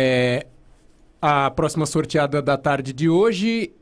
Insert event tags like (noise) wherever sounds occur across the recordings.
É, a próxima sorteada da tarde de hoje.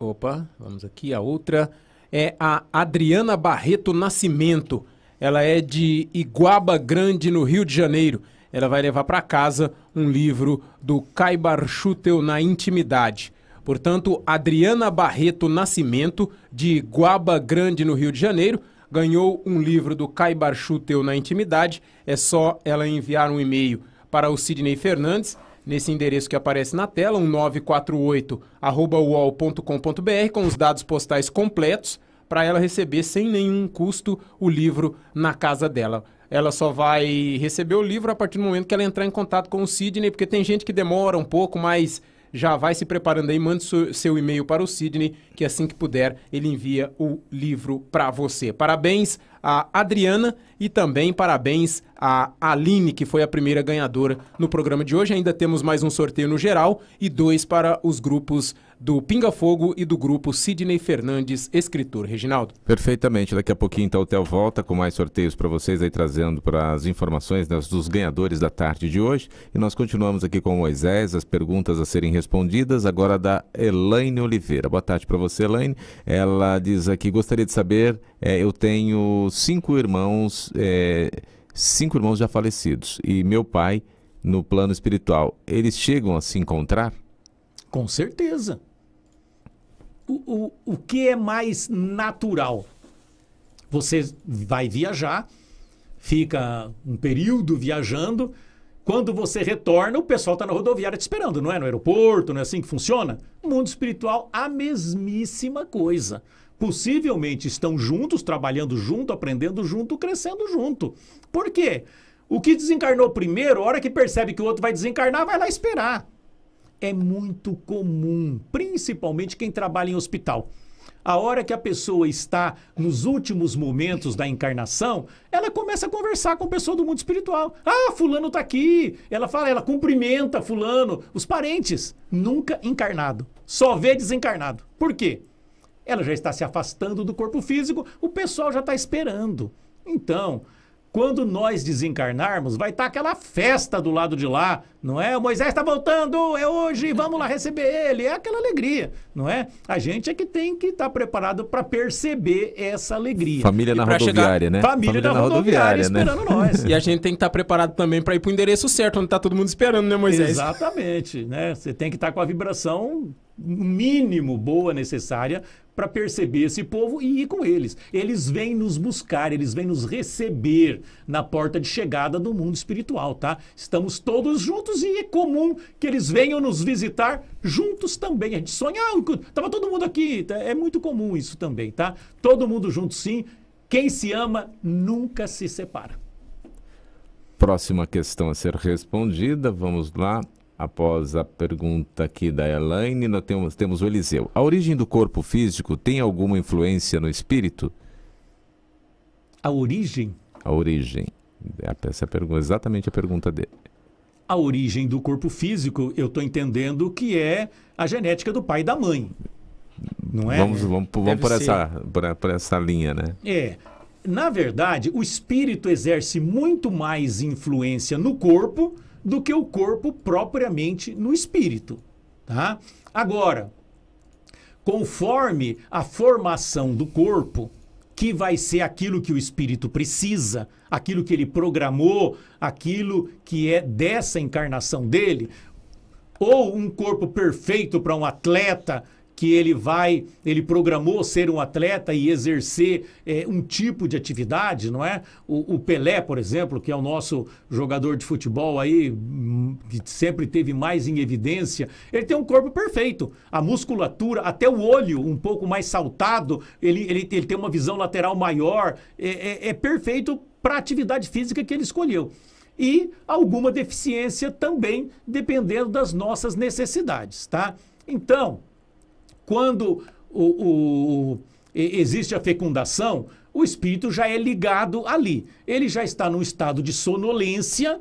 Opa, vamos aqui, a outra. É a Adriana Barreto Nascimento. Ela é de Iguaba Grande, no Rio de Janeiro. Ela vai levar para casa um livro do Caibar Schutel na Intimidade. Portanto, Adriana Barreto Nascimento, de Iguaba Grande, no Rio de Janeiro, ganhou um livro do Caibar Schutel na Intimidade. É só ela enviar um e-mail para o Sidney Fernandes nesse endereço que aparece na tela, um 948@uol.com.br com os dados postais completos para ela receber sem nenhum custo o livro na casa dela. Ela só vai receber o livro a partir do momento que ela entrar em contato com o Sidney, porque tem gente que demora um pouco, mas já vai se preparando aí, mande seu e-mail para o Sidney, que assim que puder ele envia o livro para você. Parabéns a Adriana e também parabéns a Aline, que foi a primeira ganhadora no programa de hoje. Ainda temos mais um sorteio no geral e dois para os grupos do Pinga Fogo e do grupo Sidney Fernandes, escritor. Reginaldo. Perfeitamente. Daqui a pouquinho então o Theo volta com mais sorteios para vocês aí trazendo para as informações né, dos ganhadores da tarde de hoje. E nós continuamos aqui com o Moisés, as perguntas a serem respondidas agora da Elaine Oliveira. Boa tarde para você, Elaine. Ela diz aqui, gostaria de saber, é, eu tenho cinco irmãos, é, cinco irmãos já falecidos e meu pai no plano espiritual. Eles chegam a se encontrar? Com certeza o, o, que é mais natural? Você vai viajar, fica um período viajando. Quando você retorna, o pessoal está na rodoviária te esperando, não é? No aeroporto, não é assim que funciona? mundo espiritual, a mesmíssima coisa. Possivelmente estão juntos, trabalhando junto, aprendendo junto, crescendo junto. Por quê? O que desencarnou primeiro, a hora que percebe que o outro vai desencarnar, vai lá esperar é muito comum, principalmente quem trabalha em hospital. A hora que a pessoa está nos últimos momentos da encarnação, ela começa a conversar com a pessoa do mundo espiritual. Ah, fulano está aqui. Ela fala, ela cumprimenta fulano, os parentes, nunca encarnado. Só vê desencarnado. Por quê? Ela já está se afastando do corpo físico, o pessoal já está esperando. Então, quando nós desencarnarmos, vai estar tá aquela festa do lado de lá, não é? O Moisés está voltando, é hoje, vamos lá receber ele. É aquela alegria, não é? A gente é que tem que estar tá preparado para perceber essa alegria. Família na rodoviária, chegar... né? Família, Família na, na rodoviária, rodoviária né? esperando nós. (laughs) e a gente tem que estar tá preparado também para ir para o endereço certo, onde está todo mundo esperando, né, Moisés? Exatamente, né? Você tem que estar tá com a vibração mínimo boa necessária para perceber esse povo e ir com eles. Eles vêm nos buscar, eles vêm nos receber na porta de chegada do mundo espiritual, tá? Estamos todos juntos e é comum que eles venham nos visitar juntos também. A gente sonha, ah, tava todo mundo aqui, tá? é muito comum isso também, tá? Todo mundo junto sim. Quem se ama nunca se separa. Próxima questão a ser respondida, vamos lá após a pergunta aqui da Elaine, nós temos, temos o Eliseu. A origem do corpo físico tem alguma influência no espírito? A origem? A origem. Essa é a pergunta, exatamente a pergunta dele. A origem do corpo físico, eu estou entendendo que é a genética do pai e da mãe. Não é? Vamos, vamos, vamos por, essa, por, por essa linha, né? É. Na verdade, o espírito exerce muito mais influência no corpo do que o corpo propriamente no espírito, tá? Agora, conforme a formação do corpo, que vai ser aquilo que o espírito precisa, aquilo que ele programou, aquilo que é dessa encarnação dele, ou um corpo perfeito para um atleta que ele vai, ele programou ser um atleta e exercer é, um tipo de atividade, não é? O, o, Pelé, por exemplo, que é o nosso jogador de futebol aí, hum, que sempre teve mais em evidência, ele tem um corpo perfeito. A musculatura, até o olho um pouco mais saltado, ele, ele, ele tem uma visão lateral maior, é, é, é perfeito para a atividade física que ele escolheu e alguma deficiência também, dependendo das nossas necessidades, tá? Então, quando o, o, existe a fecundação, o espírito já é ligado ali. Ele já está num estado de sonolência,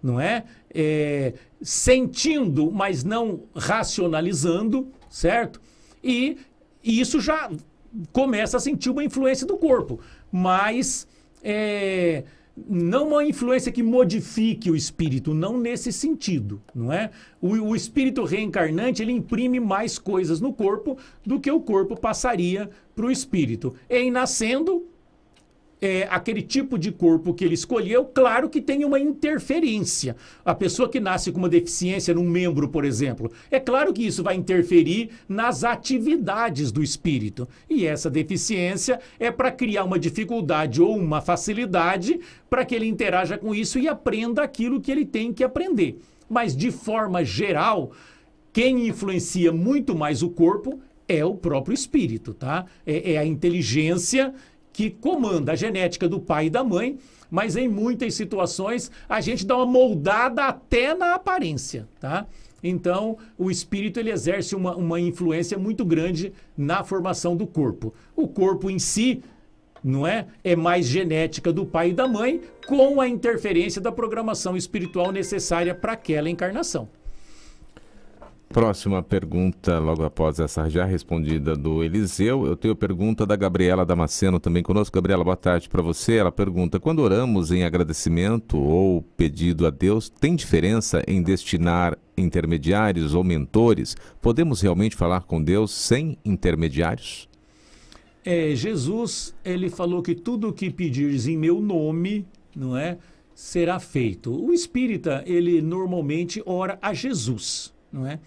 não é? é sentindo, mas não racionalizando, certo? E, e, isso já começa a sentir uma influência do corpo. Mas é, não uma influência que modifique o espírito, não nesse sentido, não é? O, o, espírito reencarnante ele imprime mais coisas no corpo do que o corpo passaria para o espírito. Em nascendo, é, aquele tipo de corpo que ele escolheu, claro que tem uma interferência. A pessoa que nasce com uma deficiência num membro, por exemplo, é claro que isso vai interferir nas atividades do espírito. E essa deficiência é para criar uma dificuldade ou uma facilidade para que ele interaja com isso e aprenda aquilo que ele tem que aprender. Mas, de forma geral, quem influencia muito mais o corpo é o próprio espírito, tá? É, é a inteligência que comanda a genética do pai e da mãe, mas em muitas situações a gente dá uma moldada até na aparência, tá? Então, o espírito ele exerce uma, uma influência muito grande na formação do corpo. O corpo em si, não é? É mais genética do pai e da mãe, com a interferência da programação espiritual necessária para aquela encarnação. Próxima pergunta, logo após essa já respondida do Eliseu, eu tenho pergunta da Gabriela Damasceno também conosco. Gabriela, boa tarde para você. Ela pergunta: quando oramos em agradecimento ou pedido a Deus, tem diferença em destinar intermediários ou mentores? Podemos realmente falar com Deus sem intermediários? É, Jesus, ele falou que tudo o que pedires em meu nome, não é, será feito. O espírita, ele normalmente ora a Jesus, não é?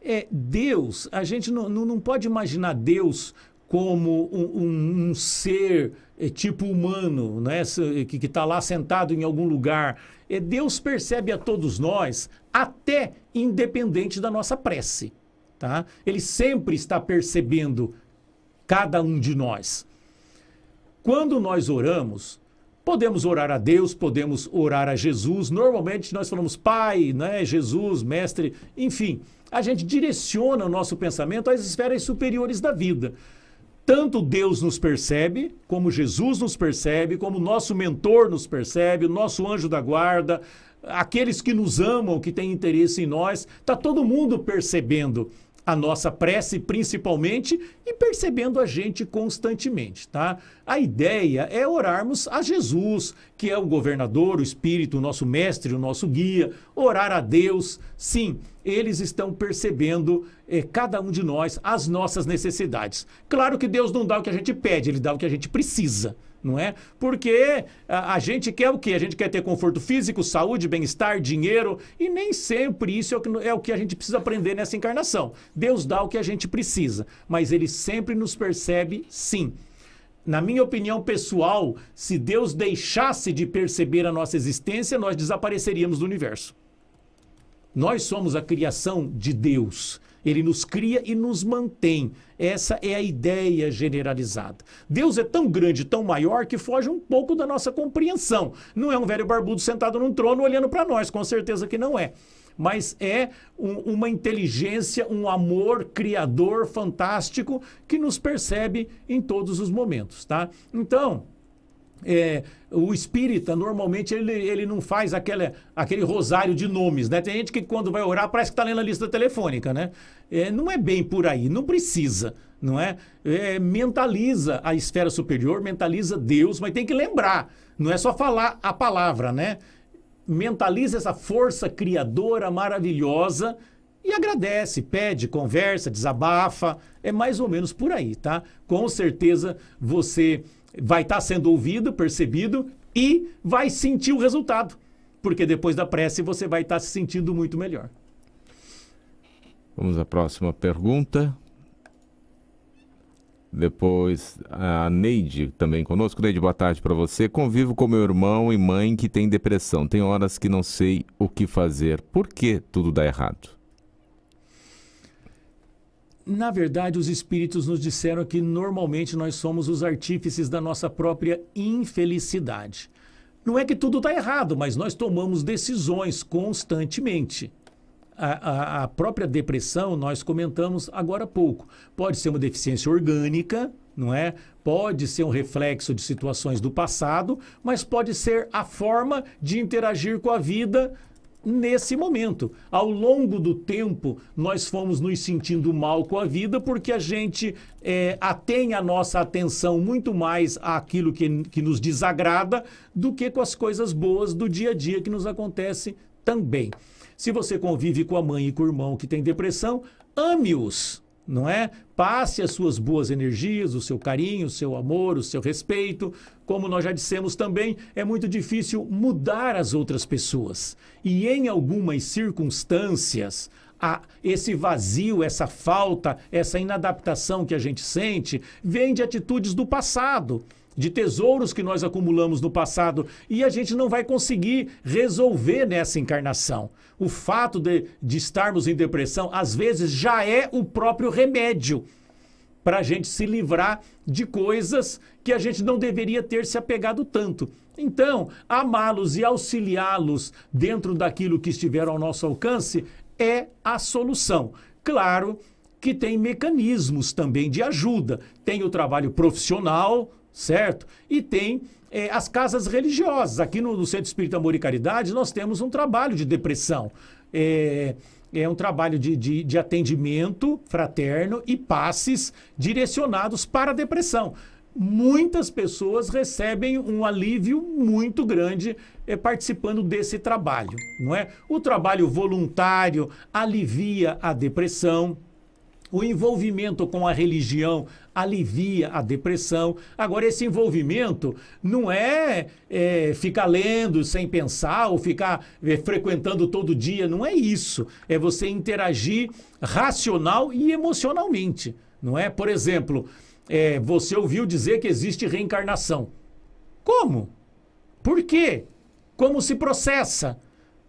É, Deus, a gente não, não pode imaginar Deus como um, um, um ser é, tipo humano, né? que está lá sentado em algum lugar. É, Deus percebe a todos nós, até independente da nossa prece. Tá? Ele sempre está percebendo cada um de nós. Quando nós oramos, podemos orar a Deus, podemos orar a Jesus. Normalmente nós falamos Pai, né? Jesus, Mestre, enfim a gente direciona o nosso pensamento às esferas superiores da vida. Tanto Deus nos percebe, como Jesus nos percebe, como nosso mentor nos percebe, o nosso anjo da guarda, aqueles que nos amam, que têm interesse em nós, está todo mundo percebendo a nossa prece principalmente e percebendo a gente constantemente, tá? A ideia é orarmos a Jesus, que é o governador, o espírito, o nosso mestre, o nosso guia, orar a Deus. Sim, eles estão percebendo eh, cada um de nós as nossas necessidades. Claro que Deus não dá o que a gente pede, ele dá o que a gente precisa não é? Porque a, a, gente quer o quê? A gente quer ter conforto físico, saúde, bem-estar, dinheiro, e nem sempre isso é o, que, é o que a gente precisa aprender nessa encarnação. Deus dá o que a gente precisa, mas ele sempre nos percebe sim. Na minha opinião pessoal, se Deus deixasse de perceber a nossa existência, nós desapareceríamos do universo. Nós somos a criação de Deus. Ele nos cria e nos mantém. Essa é a ideia generalizada. Deus é tão grande, tão maior, que foge um pouco da nossa compreensão. Não é um velho barbudo sentado num trono olhando para nós, com certeza que não é. Mas é um, uma inteligência, um amor criador fantástico que nos percebe em todos os momentos, tá? Então, é, o espírita, normalmente, ele, ele não faz aquele, aquele rosário de nomes, né? Tem gente que quando vai orar parece que está lendo a lista telefônica, né? É, não é bem por aí, não precisa, não é? é? Mentaliza a esfera superior, mentaliza Deus, mas tem que lembrar, não é só falar a palavra, né? Mentaliza essa força criadora maravilhosa e agradece, pede, conversa, desabafa, é mais ou menos por aí, tá? Com certeza você vai estar tá sendo ouvido, percebido e vai sentir o resultado. Porque depois da prece você vai estar tá se sentindo muito melhor. Vamos à próxima pergunta. Depois, a Neide também conosco. Neide, boa tarde para você. Convivo com meu irmão e mãe que tem depressão. Tem horas que não sei o que fazer. Por que tudo dá errado? Na verdade, os espíritos nos disseram que normalmente nós somos os artífices da nossa própria infelicidade. Não é que tudo está errado, mas nós tomamos decisões constantemente. A, a, a, própria depressão, nós comentamos agora há pouco, pode ser uma deficiência orgânica, não é? Pode ser um reflexo de situações do passado, mas pode ser a forma de interagir com a vida nesse momento. Ao longo do tempo, nós fomos nos sentindo mal com a vida porque a gente é, atém a nossa atenção muito mais àquilo que, que nos desagrada do que com as coisas boas do dia a dia que nos acontece também. Se você convive com a mãe e com o irmão que tem depressão, ame-os não é? Passe as suas boas energias, o seu carinho, o seu amor, o seu respeito. Como nós já dissemos também, é muito difícil mudar as outras pessoas. E em algumas circunstâncias, a, esse vazio, essa falta, essa inadaptação que a gente sente, vem de atitudes do passado de tesouros que nós acumulamos no passado e a gente não vai conseguir resolver nessa encarnação. O fato de, de estarmos em depressão, às vezes, já é o próprio remédio para a gente se livrar de coisas que a gente não deveria ter se apegado tanto. Então, amá-los e auxiliá-los dentro daquilo que estiver ao nosso alcance é a solução. Claro que tem mecanismos também de ajuda. Tem o trabalho profissional, certo? E tem é, as casas religiosas. Aqui no, no, Centro Espírita Amor e Caridade, nós temos um trabalho de depressão. É, é um trabalho de, de, de atendimento fraterno e passes direcionados para a depressão muitas pessoas recebem um alívio muito grande é, participando desse trabalho, não é? O trabalho voluntário alivia a depressão, o envolvimento com a religião alivia a depressão. Agora, esse envolvimento não é, é ficar lendo sem pensar ou ficar é, frequentando todo dia. Não é isso. É você interagir racional e emocionalmente. Não é? Por exemplo, é, você ouviu dizer que existe reencarnação. Como? Por quê? Como se processa?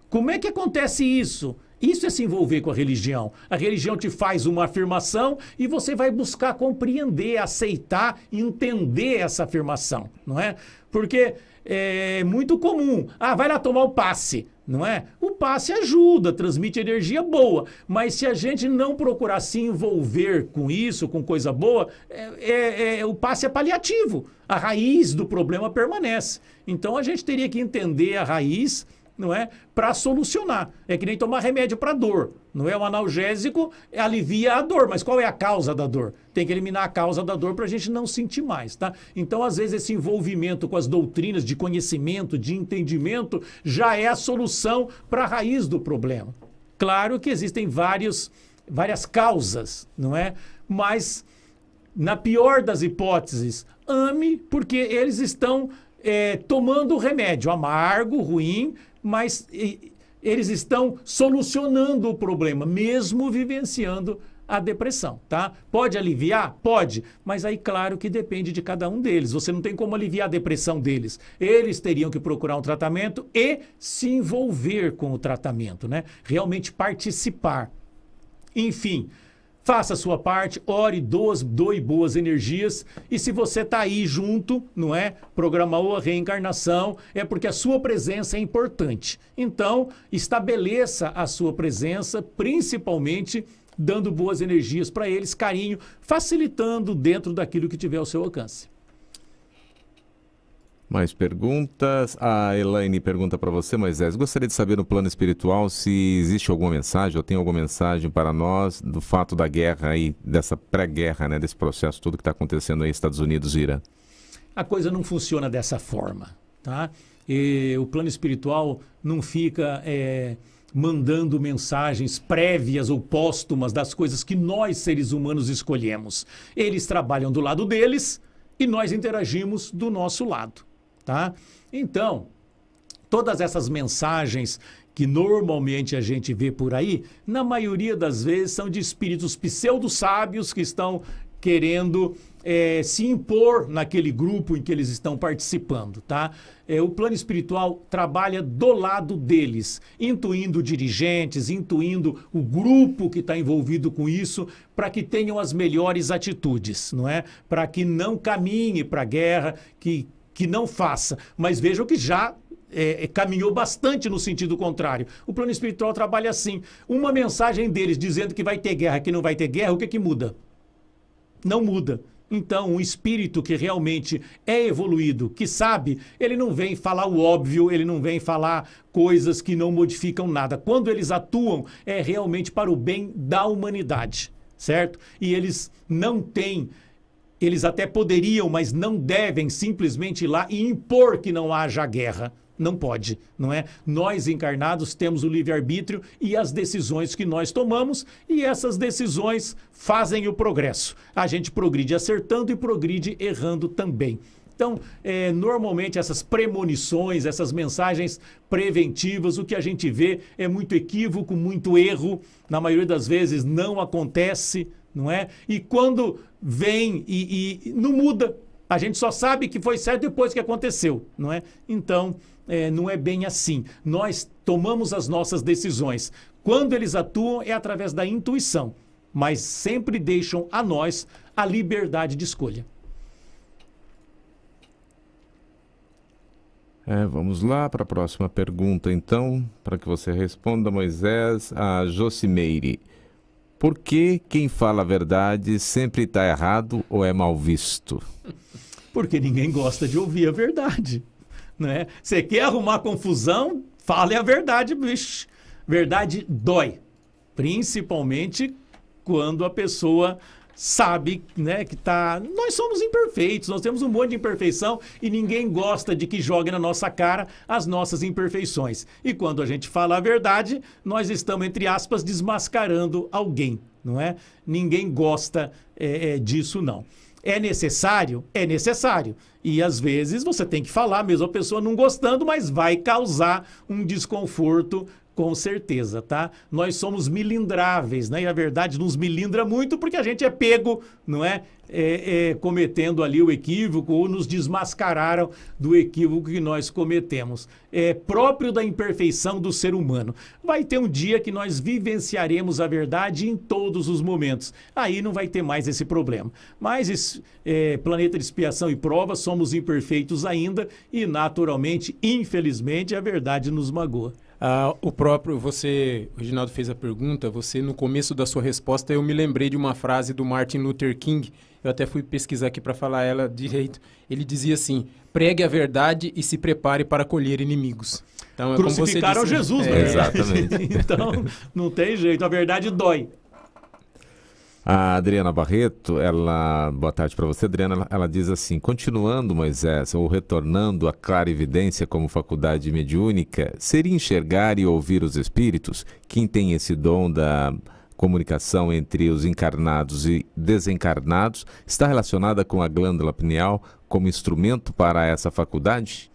Como é que acontece isso? Isso é se envolver com a religião. A religião te faz uma afirmação e você vai buscar compreender, aceitar, entender essa afirmação, não é? Porque é muito comum. Ah, vai lá tomar o passe, não é? O passe ajuda, transmite energia boa, mas se a gente não procurar se envolver com isso, com coisa boa, é, é, é, o passe é paliativo. A raiz do problema permanece. Então a gente teria que entender a raiz não é? Para solucionar. É que nem tomar remédio para dor. Não é o analgésico, alivia a dor, mas qual é a causa da dor? Tem que eliminar a causa da dor para a gente não sentir mais, tá? Então, às vezes, esse envolvimento com as doutrinas de conhecimento, de entendimento, já é a solução para a raiz do problema. Claro que existem vários, várias causas, não é? Mas, na pior das hipóteses, ame, porque eles estão é, tomando remédio amargo, ruim, mas eles estão solucionando o problema, mesmo vivenciando a depressão, tá? Pode aliviar? Pode, mas aí claro que depende de cada um deles. Você não tem como aliviar a depressão deles. Eles teriam que procurar um tratamento e se envolver com o tratamento, né? Realmente participar. Enfim, Faça a sua parte, ore, doe, doe boas energias. E se você está aí junto, não é? Programou a reencarnação, é porque a sua presença é importante. Então, estabeleça a sua presença, principalmente dando boas energias para eles, carinho, facilitando dentro daquilo que tiver ao seu alcance. Mais perguntas. A Elaine pergunta para você, Moisés. Gostaria de saber no plano espiritual se existe alguma mensagem ou tem alguma mensagem para nós do fato da guerra aí, dessa pré-guerra, né, desse processo todo que está acontecendo aí Estados Unidos e Irã. A coisa não funciona dessa forma, tá? E o plano espiritual não fica é, mandando mensagens prévias ou póstumas das coisas que nós seres humanos escolhemos. Eles trabalham do lado deles e nós interagimos do nosso lado tá? Então, todas essas mensagens que normalmente a gente vê por aí, na maioria das vezes são de espíritos pseudo-sábios que estão querendo é, se impor naquele grupo em que eles estão participando, tá? É, o plano espiritual trabalha do lado deles, intuindo dirigentes, intuindo o grupo que está envolvido com isso, para que tenham as melhores atitudes, não é? Para que não caminhe para a guerra, que que não faça, mas vejam que já é, é, caminhou bastante no sentido contrário. O plano espiritual trabalha assim. Uma mensagem deles dizendo que vai ter guerra, que não vai ter guerra, o que, que muda? Não muda. Então, um espírito que realmente é evoluído, que sabe, ele não vem falar o óbvio, ele não vem falar coisas que não modificam nada. Quando eles atuam, é realmente para o bem da humanidade, certo? E eles não têm eles até poderiam, mas não devem simplesmente ir lá e impor que não haja guerra. Não pode, não é? Nós encarnados temos o livre-arbítrio e as decisões que nós tomamos, e essas decisões fazem o progresso. A gente progride acertando e progride errando também. Então, é, normalmente essas premonições, essas mensagens preventivas, o que a gente vê é muito equívoco, muito erro, na maioria das vezes não acontece, não é? E quando vem e, e não muda, a gente só sabe que foi certo depois que aconteceu, não é? Então, é, não é bem assim. Nós tomamos as nossas decisões. Quando eles atuam, é através da intuição, mas sempre deixam a nós a liberdade de escolha. É, vamos lá para a próxima pergunta, então, para que você responda, Moisés, a Josimeire. Por que quem fala a verdade sempre está errado ou é mal visto? Porque ninguém gosta de ouvir a verdade. Né? Você quer arrumar confusão? Fale a verdade, bicho. Verdade dói. Principalmente quando a pessoa sabe né, que tá. Nós somos imperfeitos, nós temos um monte de imperfeição e ninguém gosta de que jogue na nossa cara as nossas imperfeições. E quando a gente fala a verdade, nós estamos, entre aspas, desmascarando alguém, não é? Ninguém gosta é, é, disso, não. É necessário? É necessário. E às vezes você tem que falar, mesmo a pessoa não gostando, mas vai causar um desconforto com certeza, tá? Nós somos milindráveis, né? E a verdade nos milindra muito porque a gente é pego, não é? É, é, cometendo ali o equívoco ou nos desmascararam do equívoco que nós cometemos. É próprio da imperfeição do ser humano. Vai ter um dia que nós vivenciaremos a verdade em todos os momentos. Aí não vai ter mais esse problema. Mas é, planeta de expiação e prova, somos imperfeitos ainda e naturalmente, infelizmente, a verdade nos magoa. Ah, o próprio, você, o Reginaldo fez a pergunta, você no começo da sua resposta eu me lembrei de uma frase do Martin Luther King, eu até fui pesquisar aqui para falar ela direito. Ele dizia assim: pregue a verdade e se prepare para colher inimigos. Então, é Crucificaram disse, Jesus, é, né? Exatamente. (laughs) então, não tem jeito, a verdade dói. A Adriana Barreto, ela, boa tarde para você, Adriana. Ela, ela, diz assim: continuando, Moisés, ou retornando à clarividência como faculdade mediúnica, seria enxergar e ouvir os espíritos? Quem tem esse dom da comunicação entre os encarnados e desencarnados está relacionada com a glândula pineal como instrumento para essa faculdade?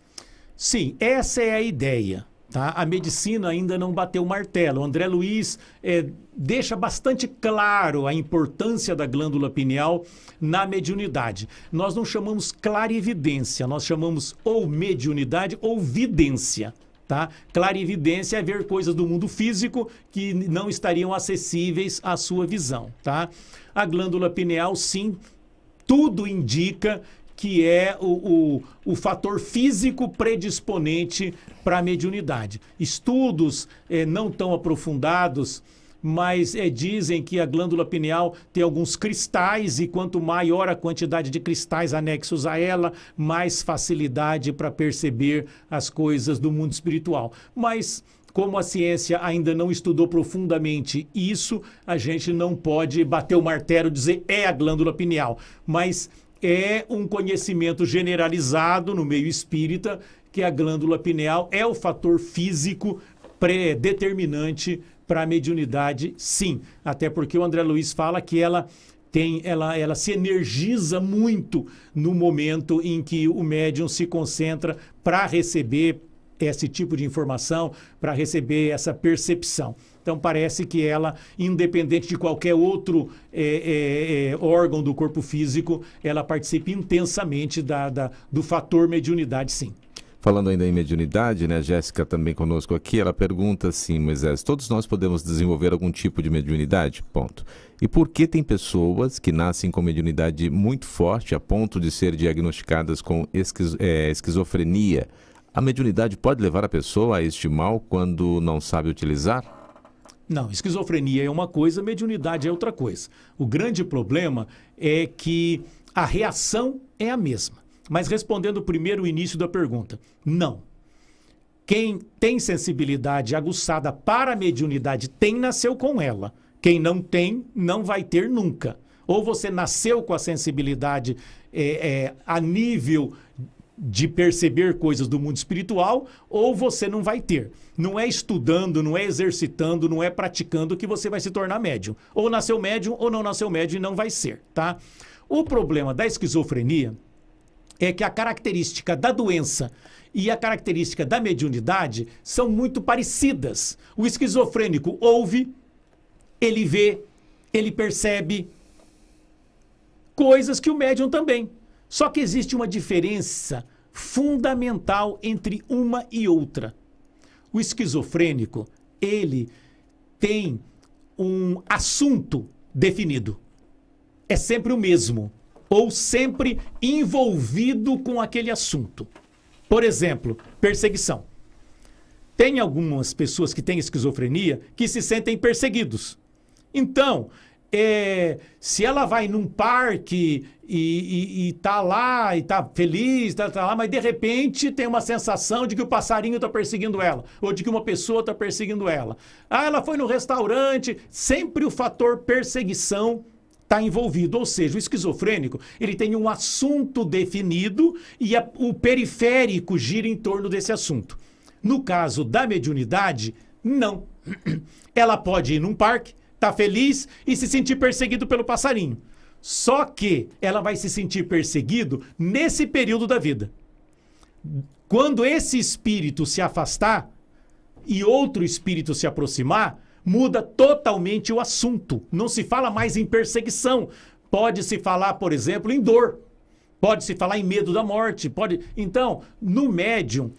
Sim, essa é a ideia. Tá? A medicina ainda não bateu o martelo. O André Luiz é, deixa bastante claro a importância da glândula pineal na mediunidade. Nós não chamamos clarividência, nós chamamos ou mediunidade ou vidência. Tá? Clarividência é ver coisas do mundo físico que não estariam acessíveis à sua visão. Tá? A glândula pineal, sim, tudo indica que é o, o, o fator físico predisponente para a mediunidade. Estudos eh, não tão aprofundados, mas eh, dizem que a glândula pineal tem alguns cristais e quanto maior a quantidade de cristais anexos a ela, mais facilidade para perceber as coisas do mundo espiritual. Mas como a ciência ainda não estudou profundamente isso, a gente não pode bater o martelo e dizer é a glândula pineal. Mas é um conhecimento generalizado no meio espírita que a glândula pineal é o fator físico predeterminante para a mediunidade, sim. Até porque o André Luiz fala que ela tem, ela, ela se energiza muito no momento em que o médium se concentra para receber esse tipo de informação, para receber essa percepção. Então parece que ela, independente de qualquer outro é, é, é, órgão do corpo físico, ela participa intensamente da, da, do fator mediunidade, sim. Falando ainda em mediunidade, né, Jéssica também conosco aqui, ela pergunta assim, Moisés, todos nós podemos desenvolver algum tipo de mediunidade? Ponto. E por que tem pessoas que nascem com mediunidade muito forte a ponto de ser diagnosticadas com esquiz é, esquizofrenia? A mediunidade pode levar a pessoa a este mal quando não sabe utilizar? Não, esquizofrenia é uma coisa, mediunidade é outra coisa. O grande problema é que a reação é a mesma. Mas respondendo primeiro o início da pergunta, não. Quem tem sensibilidade aguçada para a mediunidade tem, nasceu com ela. Quem não tem, não vai ter nunca. Ou você nasceu com a sensibilidade é, é, a nível de perceber coisas do mundo espiritual, ou você não vai ter. Não é estudando, não é exercitando, não é praticando que você vai se tornar médium. Ou nasceu médium ou não nasceu médium e não vai ser, tá? O problema da esquizofrenia é que a característica da doença e a característica da mediunidade são muito parecidas. O esquizofrênico ouve, ele vê, ele percebe coisas que o médium também. Só que existe uma diferença fundamental entre uma e outra. O esquizofrênico, ele tem um assunto definido. É sempre o mesmo, ou sempre envolvido com aquele assunto. Por exemplo, perseguição. Tem algumas pessoas que têm esquizofrenia que se sentem perseguidos. Então, é, se ela vai num parque e, e, e tá lá e tá feliz, tá, tá, lá, mas de repente tem uma sensação de que o passarinho está perseguindo ela, ou de que uma pessoa está perseguindo ela. Ah, ela foi no restaurante, sempre o fator perseguição está envolvido, ou seja, o esquizofrênico ele tem um assunto definido e a, o periférico gira em torno desse assunto. No caso da mediunidade, não. (clears throat) Ela pode ir num parque, tá feliz e se sentir perseguido pelo passarinho. Só que ela vai se sentir perseguido nesse período da vida. Quando esse espírito se afastar e outro espírito se aproximar, muda totalmente o assunto. Não se fala mais em perseguição. Pode se falar, por exemplo, em dor. Pode se falar em medo da morte. Pode. Então, no médium,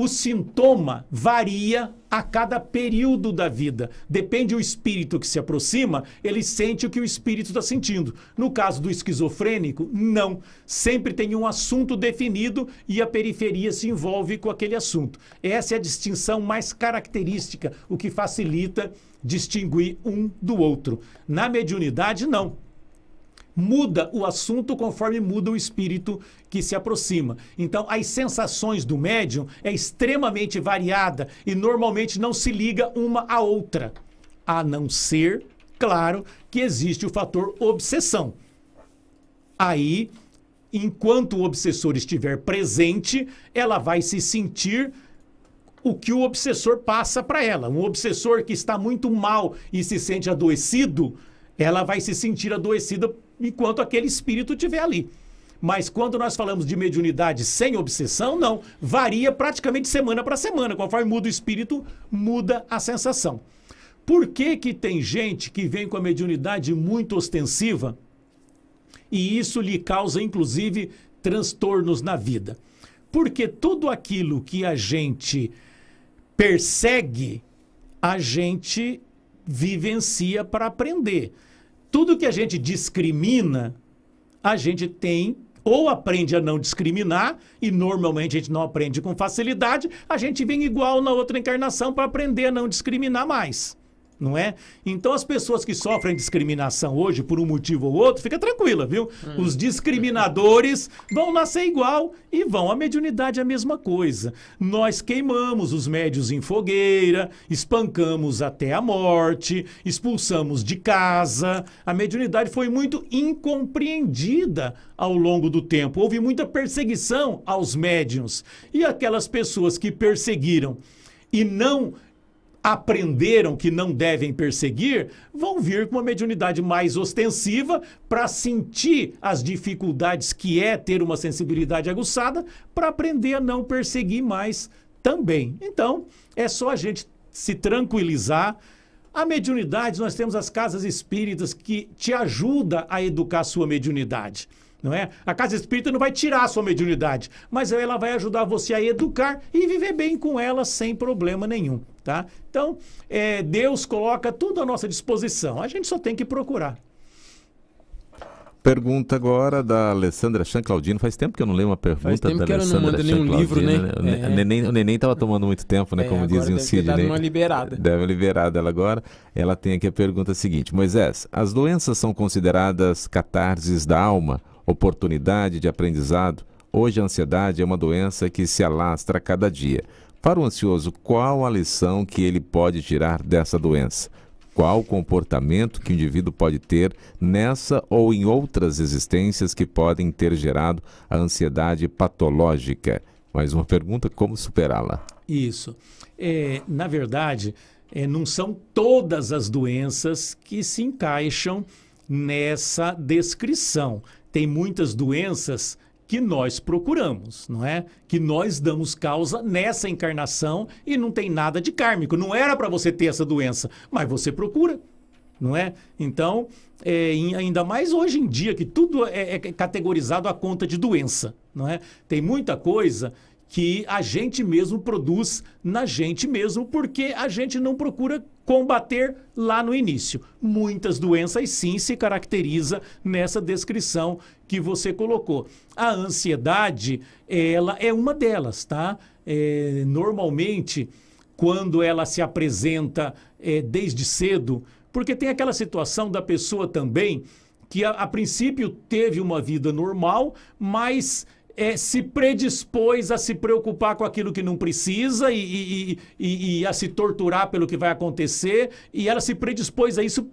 o sintoma varia a cada período da vida. Depende do espírito que se aproxima, ele sente o que o espírito está sentindo. No caso do esquizofrênico, não. Sempre tem um assunto definido e a periferia se envolve com aquele assunto. Essa é a distinção mais característica, o que facilita distinguir um do outro. Na mediunidade, não muda o assunto conforme muda o espírito que se aproxima. Então, as sensações do médium é extremamente variada e normalmente não se liga uma à outra, a não ser, claro, que existe o fator obsessão. Aí, enquanto o obsessor estiver presente, ela vai se sentir o que o obsessor passa para ela. Um obsessor que está muito mal e se sente adoecido, ela vai se sentir adoecida enquanto aquele espírito estiver ali. Mas quando nós falamos de mediunidade sem obsessão, não. Varia praticamente semana para semana. Conforme muda o espírito, muda a sensação. Por que, que tem gente que vem com a mediunidade muito ostensiva e isso lhe causa, inclusive, transtornos na vida? Porque tudo aquilo que a gente persegue, a gente vivencia para aprender tudo que a gente discrimina, a gente tem ou aprende a não discriminar, e normalmente a gente não aprende com facilidade, a gente vem igual na outra encarnação para aprender a não discriminar mais não é? Então as pessoas que sofrem discriminação hoje por um motivo ou outro, fica tranquila, viu? Hum. Os discriminadores vão nascer igual e vão. A mediunidade é a mesma coisa. Nós queimamos os médios em fogueira, espancamos até a morte, expulsamos de casa. A mediunidade foi muito incompreendida ao longo do tempo. Houve muita perseguição aos médiums. E aquelas pessoas que perseguiram e não aprenderam que não devem perseguir, vão vir com uma mediunidade mais ostensiva para sentir as dificuldades que é ter uma sensibilidade aguçada, para aprender a não perseguir mais também. Então, é só a gente se tranquilizar. A mediunidade, nós temos as casas espíritas que te ajudam a educar a sua mediunidade não é? A casa espírita não vai tirar a sua mediunidade, mas ela vai ajudar você a educar e viver bem com ela sem problema nenhum, tá? Então, é, Deus coloca tudo à nossa disposição, a gente só tem que procurar. Pergunta agora da Alessandra Chan Claudino. Faz tempo que eu não leio uma pergunta Faz tempo da que Alessandra não manda nenhum livro, né? né? É. O, neném, o neném estava tomando muito tempo, né? É, como dizem o Sidney. Deve uma liberada. Deve liberada ela agora. Ela tem aqui a pergunta seguinte. Moisés, as doenças são consideradas catarses da alma oportunidade de aprendizado. Hoje a ansiedade é uma doença que se alastra a cada dia. Para o ansioso, qual a lição que ele pode tirar dessa doença? Qual o comportamento que o indivíduo pode ter nessa ou em outras existências que podem ter gerado a ansiedade patológica? Mais uma pergunta: como superá-la? Isso. É, na verdade, é, não são todas as doenças que se encaixam nessa descrição. Tem muitas doenças que nós procuramos, não é? Que nós damos causa nessa encarnação e não tem nada de kármico. Não era para você ter essa doença, mas você procura, não é? Então, é, ainda mais hoje em dia que tudo é, é categorizado à conta de doença, não é? Tem muita coisa que a gente mesmo produz na gente mesmo, porque a gente não procura combater lá no início. Muitas doenças sim se caracteriza nessa descrição que você colocou. A ansiedade, ela é uma delas, tá? É, normalmente, quando ela se apresenta é, desde cedo, porque tem aquela situação da pessoa também que a, a princípio teve uma vida normal, mas é, se predispôs a se preocupar com aquilo que não precisa e, e, e, e, a se torturar pelo que vai acontecer, e ela se predispôs a isso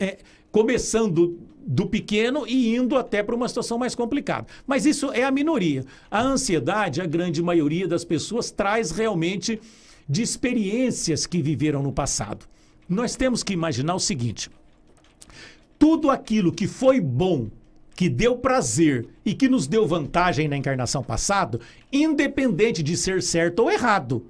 é, começando do pequeno e indo até para uma situação mais complicada. Mas isso é a minoria. A ansiedade, a grande maioria das pessoas traz realmente de experiências que viveram no passado. Nós temos que imaginar o seguinte: tudo aquilo que foi bom que deu prazer e que nos deu vantagem na encarnação passada, independente de ser certo ou errado.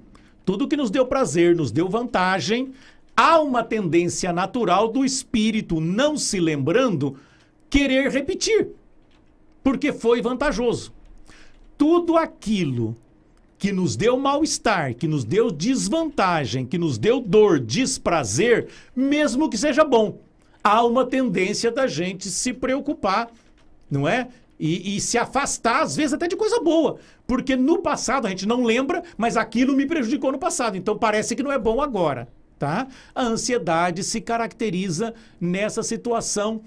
Tudo que nos deu prazer, nos deu vantagem, há uma tendência natural do espírito, não se lembrando, querer repetir, porque foi vantajoso. Tudo aquilo que nos deu mal-estar, que nos deu desvantagem, que nos deu dor, desprazer, mesmo que seja bom, há uma tendência da gente se preocupar não é? E, e, se afastar, às vezes, até de coisa boa. Porque no passado a gente não lembra, mas aquilo me prejudicou no passado. Então parece que não é bom agora. Tá? A ansiedade se caracteriza nessa situação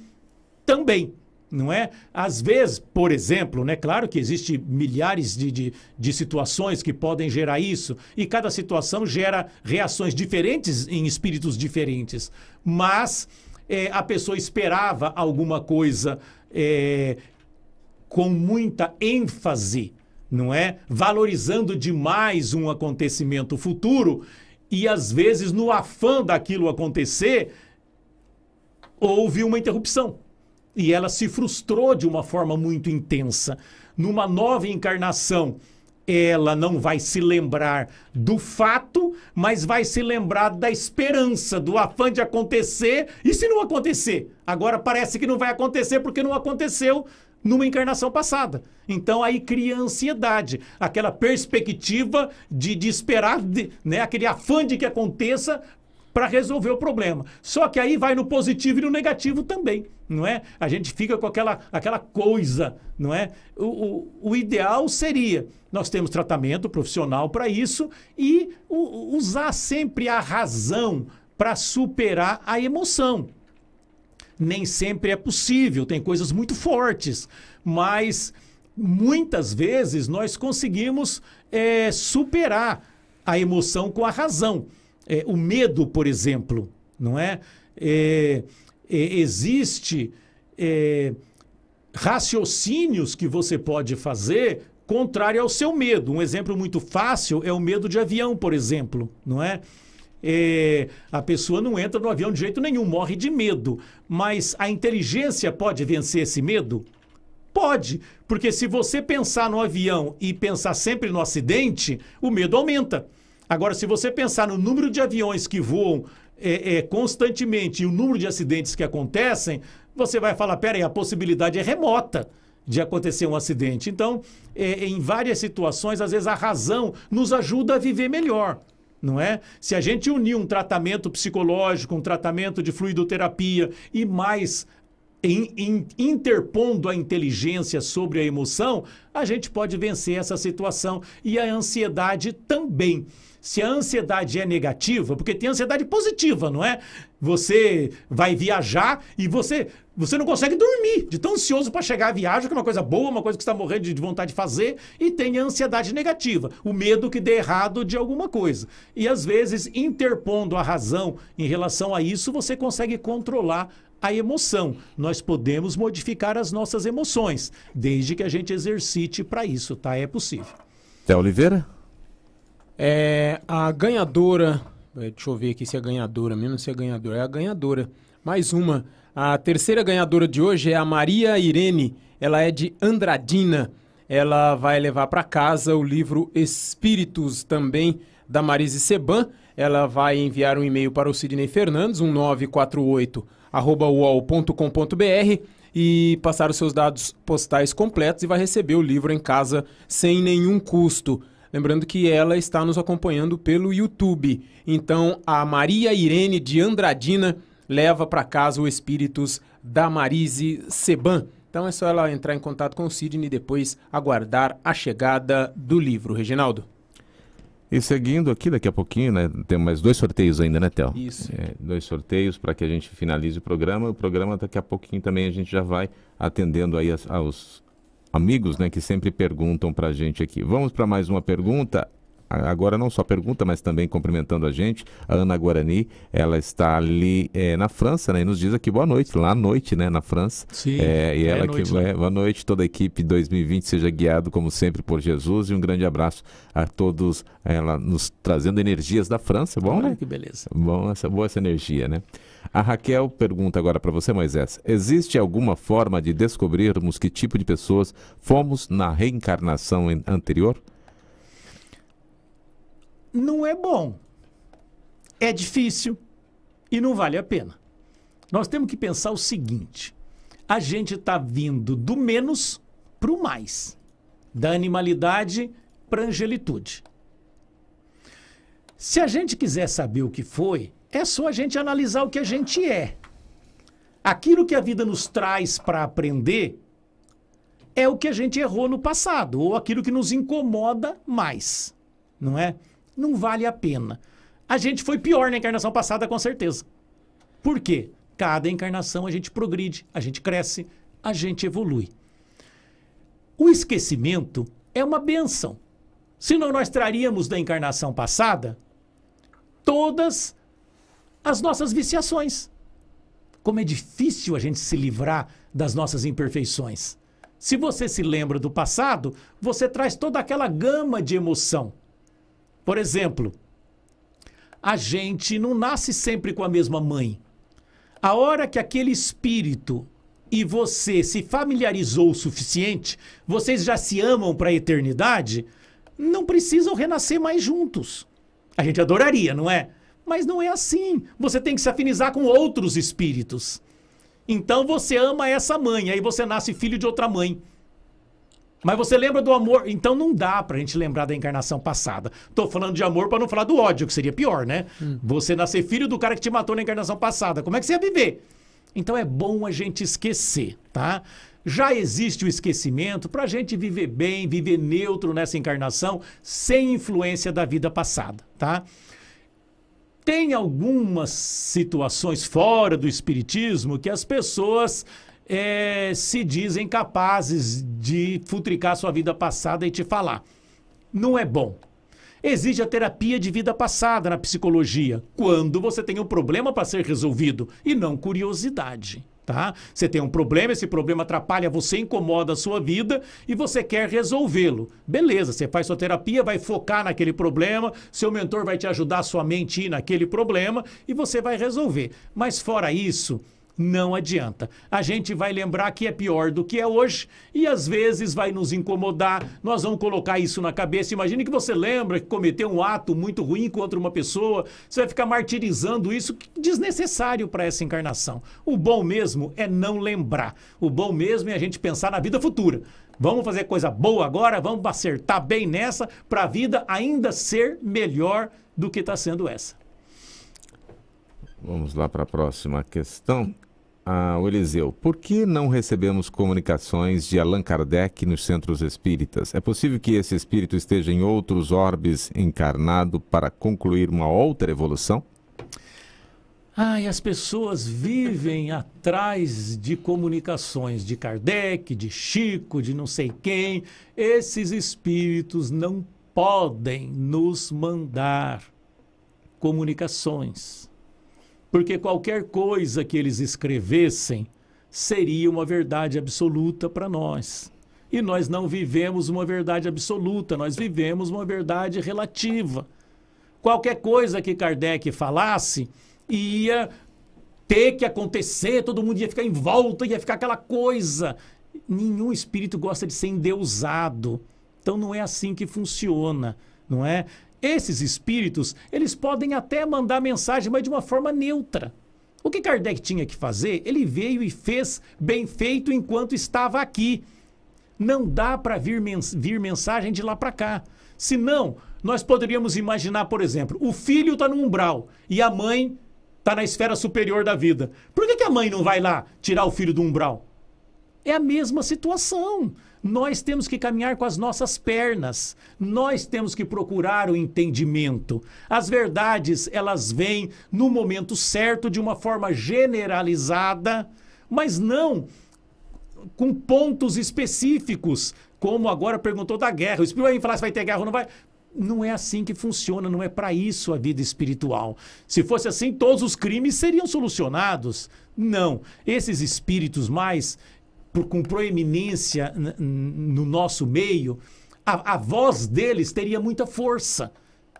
também. Não é? Às vezes, por exemplo, né? Claro que existe milhares de, de, de situações que podem gerar isso, e cada situação gera reações diferentes em espíritos diferentes. Mas é, a pessoa esperava alguma coisa é, com muita ênfase, não é? Valorizando demais um acontecimento futuro e às vezes no afã daquilo acontecer houve uma interrupção e ela se frustrou de uma forma muito intensa. Numa nova encarnação, ela não vai se lembrar do fato, mas vai se lembrar da esperança, do afã de acontecer. E se não acontecer? Agora parece que não vai acontecer porque não aconteceu numa encarnação passada. Então aí cria ansiedade, aquela perspectiva de, de esperar, de, né, aquele afã de que aconteça para resolver o problema. Só que aí vai no positivo e no negativo também, não é? A gente fica com aquela, aquela coisa, não é? O, o, o ideal seria nós temos tratamento profissional para isso e o, usar sempre a razão para superar a emoção. Nem sempre é possível, tem coisas muito fortes, mas muitas vezes nós conseguimos é, superar a emoção com a razão. É, o medo, por exemplo, não é? é, existe é, raciocínios que você pode fazer contrário ao seu medo. Um exemplo muito fácil é o medo de avião, por exemplo, não é? é? a pessoa não entra no avião de jeito nenhum, morre de medo. Mas a inteligência pode vencer esse medo? Pode, porque se você pensar no avião e pensar sempre no acidente, o medo aumenta. Agora, se você pensar no número de aviões que voam é, é, constantemente e o número de acidentes que acontecem, você vai falar: peraí, a possibilidade é remota de acontecer um acidente. Então, é, em várias situações, às vezes a razão nos ajuda a viver melhor. Não é? Se a gente unir um tratamento psicológico, um tratamento de fluidoterapia e mais in, in, interpondo a inteligência sobre a emoção, a gente pode vencer essa situação e a ansiedade também. Se a ansiedade é negativa, porque tem ansiedade positiva, não é? Você vai viajar e você você não consegue dormir de tão ansioso para chegar à viagem, que é uma coisa boa, uma coisa que você está morrendo de vontade de fazer, e tem a ansiedade negativa, o medo que dê errado de alguma coisa. E às vezes, interpondo a razão em relação a isso, você consegue controlar a emoção. Nós podemos modificar as nossas emoções, desde que a gente exercite para isso, tá? É possível. Té Oliveira? É, a ganhadora, é, deixa eu ver aqui se é ganhadora mesmo, se é ganhadora, é a ganhadora. Mais uma a terceira ganhadora de hoje é a Maria Irene. Ela é de Andradina. Ela vai levar para casa o livro Espíritos também da Marise Seban. Ela vai enviar um e-mail para o Sidney Fernandes, 1948 uol.com.br e passar os seus dados postais completos e vai receber o livro em casa sem nenhum custo. Lembrando que ela está nos acompanhando pelo YouTube. Então, a Maria Irene de Andradina leva para casa o Espíritos da Marise Seban. Então é só ela entrar em contato com o Sidney e depois aguardar a chegada do livro. Reginaldo. E seguindo aqui, daqui a pouquinho, né? Tem mais dois sorteios ainda, né, Théo? Isso. É, dois sorteios para que a gente finalize o programa. O programa daqui a pouquinho também a gente já vai atendendo aí aos amigos, né, que sempre perguntam para a gente aqui. Vamos para mais uma pergunta agora não só pergunta, mas também cumprimentando a gente, a Ana Guarani, ela está ali é, na França, né, e nos diz aqui boa noite, lá à noite, né, na França. Sim, é, e ela é que vai, boa noite, toda a equipe 2020 seja guiado como sempre por Jesus e um grande abraço a todos, ela nos trazendo energias da França, bom, Olha né? que beleza. Bom, essa boa essa energia, né? A Raquel pergunta agora para você, Moisés: existe alguma forma de descobrirmos que tipo de pessoas fomos na reencarnação anterior? Não é bom. É difícil e não vale a pena. Nós temos que pensar o seguinte: a gente está vindo do menos para o mais, da animalidade para a angelitude. Se a gente quiser saber o que foi, é só a gente analisar o que a gente é. Aquilo que a vida nos traz para aprender é o que a gente errou no passado, ou aquilo que nos incomoda mais, não é? Não vale a pena. A gente foi pior na encarnação passada, com certeza. Por quê? Cada encarnação a gente progride, a gente cresce, a gente evolui. O esquecimento é uma benção. Senão nós traríamos da encarnação passada todas as nossas viciações. Como é difícil a gente se livrar das nossas imperfeições. Se você se lembra do passado, você traz toda aquela gama de emoção. Por exemplo, a gente não nasce sempre com a mesma mãe. A hora que aquele espírito e você se familiarizou o suficiente, vocês já se amam para a eternidade, não precisam renascer mais juntos. A gente adoraria, não é? Mas não é assim. Você tem que se afinizar com outros espíritos. Então você ama essa mãe, aí você nasce filho de outra mãe. Mas você lembra do amor? Então não dá pra gente lembrar da encarnação passada. Tô falando de amor para não falar do ódio, que seria pior, né? Hum. Você nascer filho do cara que te matou na encarnação passada. Como é que você ia viver? Então é bom a gente esquecer, tá? Já existe o esquecimento para a gente viver bem, viver neutro nessa encarnação, sem influência da vida passada, tá? Tem algumas situações fora do espiritismo que as pessoas é, se dizem capazes de futricar sua vida passada e te falar. Não é bom. Existe a terapia de vida passada na psicologia, quando você tem um problema para ser resolvido e não curiosidade. Tá? Você tem um problema, esse problema atrapalha você, incomoda a sua vida e você quer resolvê-lo. Beleza, você faz sua terapia, vai focar naquele problema, seu mentor vai te ajudar a sua mente ir naquele problema e você vai resolver. Mas fora isso, não adianta. A gente vai lembrar que é pior do que é hoje e às vezes vai nos incomodar. Nós vamos colocar isso na cabeça. Imagine que você lembra que cometeu um ato muito ruim contra uma pessoa. Você vai ficar martirizando isso desnecessário para essa encarnação. O bom mesmo é não lembrar. O bom mesmo é a gente pensar na vida futura. Vamos fazer coisa boa agora, vamos acertar bem nessa para a vida ainda ser melhor do que está sendo essa. Vamos lá para a próxima questão. Ah, o Eliseu, por que não recebemos comunicações de Allan Kardec nos centros espíritas? É possível que esse espírito esteja em outros orbes encarnado para concluir uma outra evolução? Ai, as pessoas vivem atrás de comunicações de Kardec, de Chico, de não sei quem. Esses espíritos não podem nos mandar comunicações. Porque qualquer coisa que eles escrevessem seria uma verdade absoluta para nós. E nós não vivemos uma verdade absoluta, nós vivemos uma verdade relativa. Qualquer coisa que Kardec falasse ia ter que acontecer, todo mundo ia ficar em volta, ia ficar aquela coisa. Nenhum espírito gosta de ser endeusado. Então não é assim que funciona, não é? Esses espíritos, eles podem até mandar mensagem, mas de uma forma neutra. O que Kardec tinha que fazer, ele veio e fez bem feito enquanto estava aqui. Não dá para vir, mens vir mensagem de lá para cá. Senão, nós poderíamos imaginar, por exemplo, o filho está no umbral e a mãe está na esfera superior da vida. Por que, que a mãe não vai lá tirar o filho do umbral? É a mesma situação. Nós temos que caminhar com as nossas pernas. Nós temos que procurar o entendimento. As verdades, elas vêm no momento certo, de uma forma generalizada, mas não com pontos específicos, como agora perguntou da guerra. O Espírito vai falar se vai ter guerra ou não vai. Não é assim que funciona, não é para isso a vida espiritual. Se fosse assim, todos os crimes seriam solucionados. Não. Esses espíritos mais com proeminência no nosso meio, a, a voz deles teria muita força.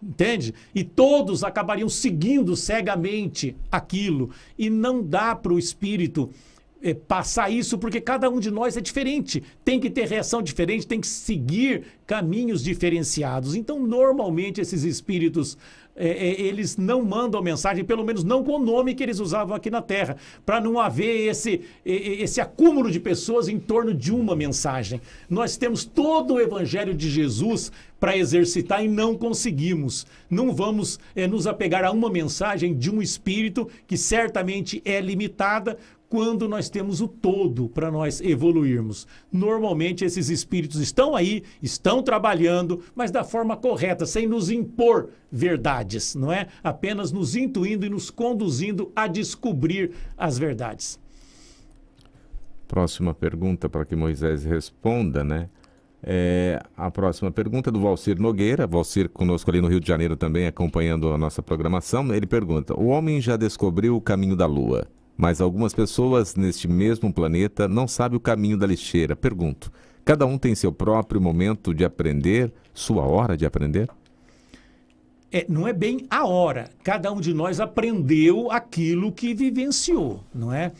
Entende? E todos acabariam seguindo cegamente aquilo. E não dá para o espírito é, passar isso, porque cada um de nós é diferente, tem que ter reação diferente, tem que seguir caminhos diferenciados. Então, normalmente, esses espíritos é, é, eles não mandam mensagem, pelo menos não com o nome que eles usavam aqui na Terra, para não haver esse, esse acúmulo de pessoas em torno de uma mensagem. Nós temos todo o Evangelho de Jesus para exercitar e não conseguimos. Não vamos é, nos apegar a uma mensagem de um espírito que certamente é limitada, quando nós temos o todo para nós evoluirmos. Normalmente esses espíritos estão aí, estão trabalhando, mas da forma correta, sem nos impor verdades, não é? Apenas nos intuindo e nos conduzindo a descobrir as verdades. Próxima pergunta para que Moisés responda, né? É, a próxima pergunta é do Valcir Nogueira, Valcir conosco ali no Rio de Janeiro também acompanhando a nossa programação. Ele pergunta: O homem já descobriu o caminho da Lua? Mas algumas pessoas neste mesmo planeta não sabem o caminho da lixeira. Pergunto: cada um tem seu próprio momento de aprender, sua hora de aprender? É, não é bem a hora. Cada um de nós aprendeu aquilo que vivenciou, não é?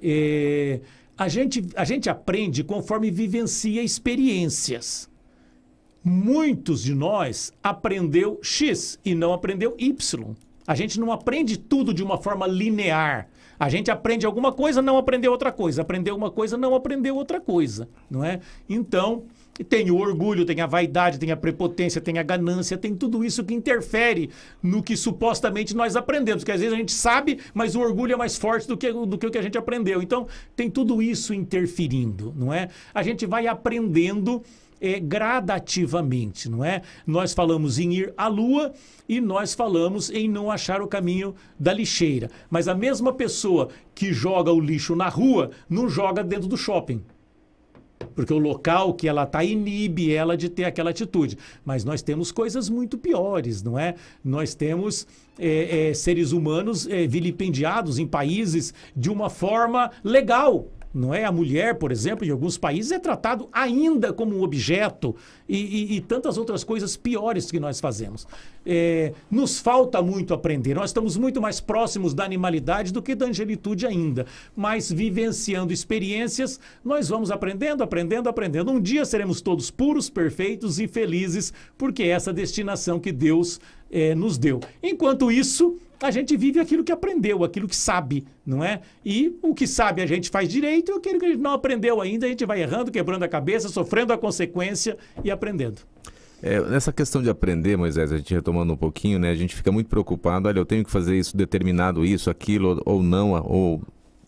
é a, gente, a gente aprende conforme vivencia experiências. Muitos de nós aprendeu X e não aprendeu Y. A gente não aprende tudo de uma forma linear. A gente aprende alguma coisa, não aprendeu outra coisa. Aprendeu uma coisa, não aprendeu outra coisa, não é? Então, tem o orgulho, tem a vaidade, tem a prepotência, tem a ganância, tem tudo isso que interfere no que supostamente nós aprendemos. Porque às vezes a gente sabe, mas o orgulho é mais forte do que, do que o que a gente aprendeu. Então, tem tudo isso interferindo, não é? A gente vai aprendendo é, gradativamente, não é? Nós falamos em ir à lua e nós falamos em não achar o caminho da lixeira. Mas a mesma pessoa que joga o lixo na rua não joga dentro do shopping. Porque o local que ela está inibe ela de ter aquela atitude. Mas nós temos coisas muito piores, não é? Nós temos é, é, seres humanos é, vilipendiados em países de uma forma legal não é? A mulher, por exemplo, em alguns países é tratado ainda como um objeto e, e, e tantas outras coisas piores que nós fazemos. É, nos falta muito aprender. Nós estamos muito mais próximos da animalidade do que da angelitude ainda. Mas vivenciando experiências, nós vamos aprendendo, aprendendo, aprendendo. Um dia seremos todos puros, perfeitos e felizes, porque é essa destinação que Deus é, nos deu. Enquanto isso, a gente vive aquilo que aprendeu, aquilo que sabe, não é? E o que sabe a gente faz direito, e aquilo que a gente não aprendeu ainda, a gente vai errando, quebrando a cabeça, sofrendo a consequência e aprendendo. É, nessa questão de aprender, Moisés, a gente retomando um pouquinho, né? A gente fica muito preocupado, olha, eu tenho que fazer isso, determinado isso, aquilo, ou não, ou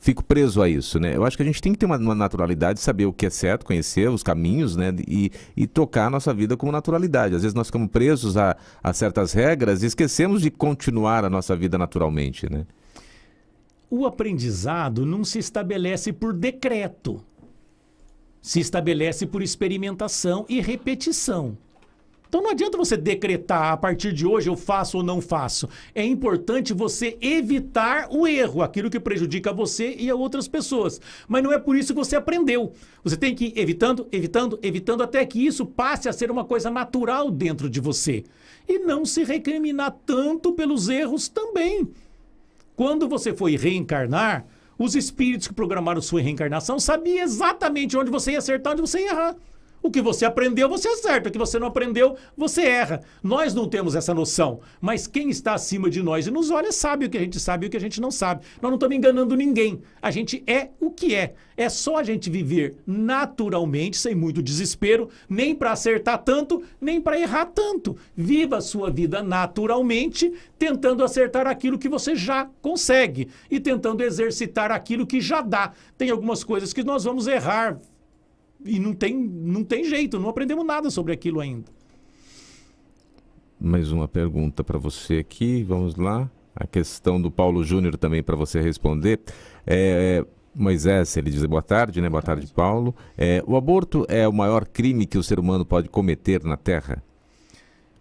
fico preso a isso, né? Eu acho que a gente tem que ter uma, uma naturalidade, saber o que é certo, conhecer os caminhos, né? E, e tocar a nossa vida com naturalidade. Às vezes nós ficamos presos a, a certas regras e esquecemos de continuar a nossa vida naturalmente, né? O aprendizado não se estabelece por decreto. Se estabelece por experimentação e repetição. Então não adianta você decretar a partir de hoje eu faço ou não faço. É importante você evitar o erro, aquilo que prejudica você e a outras pessoas. Mas não é por isso que você aprendeu. Você tem que ir evitando, evitando, evitando até que isso passe a ser uma coisa natural dentro de você. E não se recriminar tanto pelos erros também. Quando você foi reencarnar, os espíritos que programaram sua reencarnação sabiam exatamente onde você ia acertar, onde você ia errar. O que você aprendeu, você acerta. O que você não aprendeu, você erra. Nós não temos essa noção. Mas quem está acima de nós e nos olha sabe o que a gente sabe e o que a gente não sabe. Nós não estamos enganando ninguém. A gente é o que é. É só a gente viver naturalmente, sem muito desespero, nem para acertar tanto, nem para errar tanto. Viva a sua vida naturalmente, tentando acertar aquilo que você já consegue e tentando exercitar aquilo que já dá. Tem algumas coisas que nós vamos errar e não tem, não tem jeito, não aprendemos nada sobre aquilo ainda. Mais uma pergunta para você aqui, vamos lá. A questão do Paulo Júnior também para você responder. É, Moisés, ele diz boa tarde, né? Boa tarde, Paulo. É, o aborto é o maior crime que o ser humano pode cometer na Terra?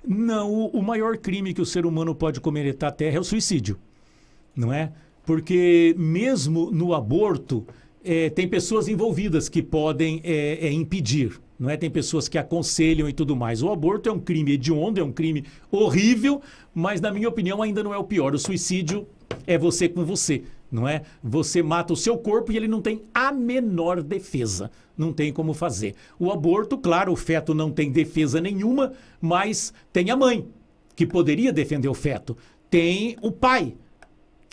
Não, o, o maior crime que o ser humano pode cometer na Terra é o suicídio, não é? Porque mesmo no aborto, é, tem pessoas envolvidas que podem é, é, impedir. Não é? Tem pessoas que aconselham e tudo mais. O aborto é um crime hediondo, é um crime horrível, mas, na minha opinião, ainda não é o pior. O suicídio é você com você, não é? Você mata o seu corpo e ele não tem a menor defesa. Não tem como fazer. O aborto, claro, o feto não tem defesa nenhuma, mas tem a mãe, que poderia defender o feto. Tem o pai,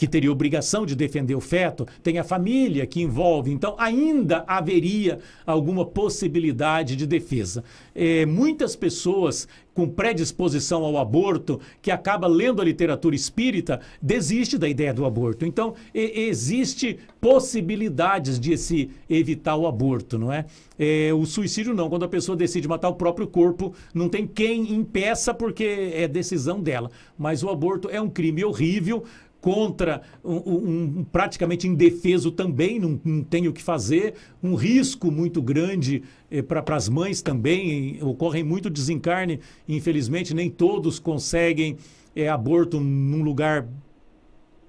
que teria obrigação de defender o feto, tem a família que envolve, então ainda haveria alguma possibilidade de defesa. É, muitas pessoas com predisposição ao aborto, que acaba lendo a literatura espírita, desiste da ideia do aborto. Então, e, existe possibilidades de se evitar o aborto, não é? é? O suicídio não, quando a pessoa decide matar o próprio corpo, não tem quem impeça porque é decisão dela. Mas o aborto é um crime horrível, contra um, um, praticamente indefeso também, não, não tem o que fazer, um risco muito grande eh, para as mães também, ocorre muito desencarne, infelizmente nem todos conseguem eh, aborto num lugar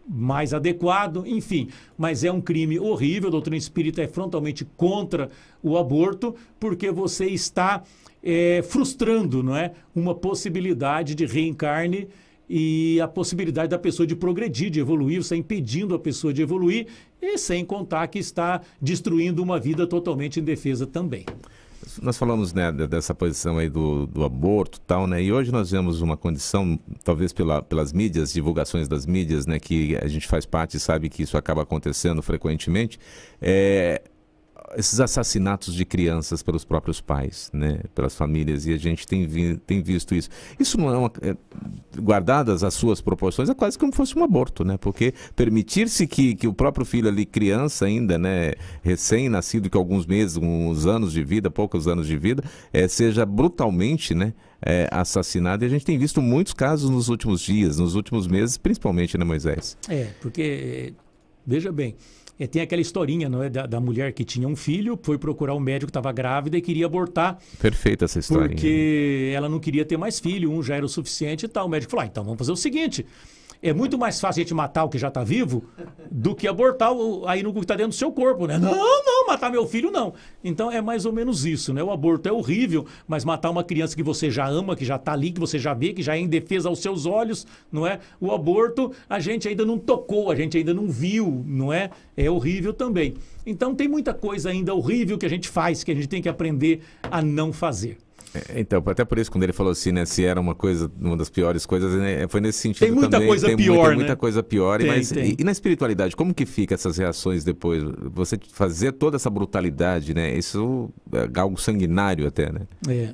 mais adequado, enfim, mas é um crime horrível, a doutrina espírita é frontalmente contra o aborto, porque você está eh, frustrando não é, uma possibilidade de reencarne e a possibilidade da pessoa de progredir, de evoluir, você impedindo a pessoa de evoluir e sem contar que está destruindo uma vida totalmente indefesa também. Nós falamos né, dessa posição aí do, do aborto tal, né? E hoje nós vemos uma condição, talvez pela, pelas mídias, divulgações das mídias, né? Que a gente faz parte e sabe que isso acaba acontecendo frequentemente. É, esses assassinatos de crianças pelos próprios pais, né, pelas famílias, e a gente tem, vi, tem visto isso. Isso não é uma. É, guardadas as suas proporções, é quase como fosse um aborto, né? Porque permitir-se que, que o próprio filho ali, criança ainda, né, recém-nascido, com alguns meses, uns anos de vida, poucos anos de vida, é, seja brutalmente, né? É, assassinado e a gente tem visto muitos casos nos últimos dias, nos últimos meses, principalmente, né, Moisés? É, porque, veja bem, é, tem aquela historinha não é, da, da, mulher que tinha um filho, foi procurar um médico que estava grávida e queria abortar. Perfeita essa história. Porque ela não queria ter mais filho, um já era o suficiente e tal. O médico falou: ah, então vamos fazer o seguinte: é muito mais fácil a gente matar o que já está vivo do que abortar o, aí no que está dentro do seu corpo, né? Não, não, matar meu filho não. Então é mais ou menos isso, né? O aborto é horrível, mas matar uma criança que você já ama, que já está ali, que você já vê, que já é indefesa aos seus olhos, não é? O aborto a gente ainda não tocou, a gente ainda não viu, não é? É horrível também. Então tem muita coisa ainda horrível que a gente faz, que a gente tem que aprender a não fazer. É, então, até por isso, quando ele falou assim, né, se era uma coisa, uma das piores coisas, né, foi nesse sentido tem muita também. Coisa tem pior, muita, né? muita coisa pior, tem, mas tem. E, e, na espiritualidade, como que fica essas reações depois? Você fazer toda essa brutalidade, né? Isso é algo sanguinário até, né? É.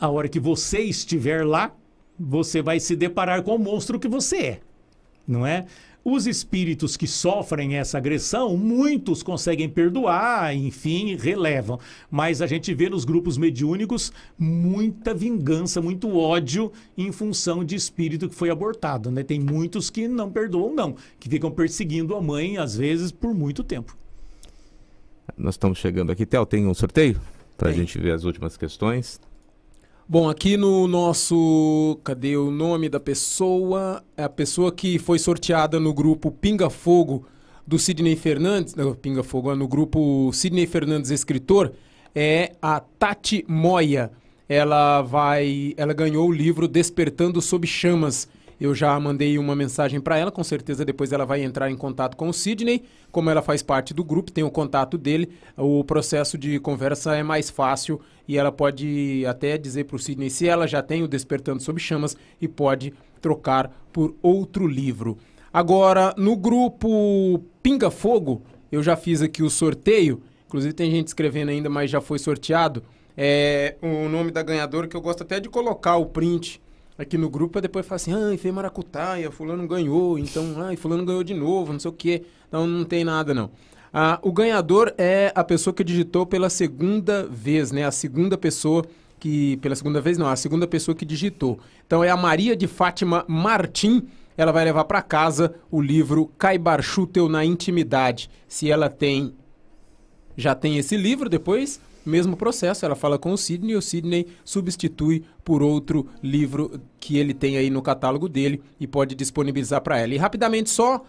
A hora que você estiver lá, você vai se deparar com o monstro que você é, não é? Os espíritos que sofrem essa agressão, muitos conseguem perdoar, enfim, relevam. Mas a gente vê nos grupos mediúnicos muita vingança, muito ódio em função de espírito que foi abortado. Né? Tem muitos que não perdoam, não, que ficam perseguindo a mãe, às vezes, por muito tempo. Nós estamos chegando aqui. Theo, tem um sorteio para a gente ver as últimas questões? Bom, aqui no nosso. Cadê o nome da pessoa? É a pessoa que foi sorteada no grupo Pinga Fogo do Sidney Fernandes. Não, Pinga Fogo, é no grupo Sidney Fernandes Escritor. É a Tati Moia. Ela vai. Ela ganhou o livro Despertando Sob Chamas eu já mandei uma mensagem para ela, com certeza depois ela vai entrar em contato com o Sidney. Como ela faz parte do grupo, tem o contato dele, o processo de conversa é mais fácil e ela pode até dizer para o Sidney se ela já tem o Despertando Sob Chamas e pode trocar por outro livro. Agora, no grupo Pinga Fogo, eu já fiz aqui o sorteio. Inclusive tem gente escrevendo ainda, mas já foi sorteado. É o nome da ganhadora que eu gosto até de colocar o print aqui no grupo, depois fala assim, ai, fez maracutaia, fulano ganhou, então, ai, fulano ganhou de novo, não sei o quê. Então não tem nada, não. Ah, o ganhador é a pessoa que digitou pela segunda vez, né? A segunda pessoa que... Pela segunda vez, não, a segunda pessoa que digitou. Então é a Maria de Fátima Martim. Ela vai levar para casa o livro Caibar Schutel na Intimidade. Se ela tem... Já tem esse livro, depois mesmo processo, ela fala com o Sidney e o Sidney substitui por outro livro que ele tem aí no catálogo dele e pode disponibilizar para ela. E rapidamente, só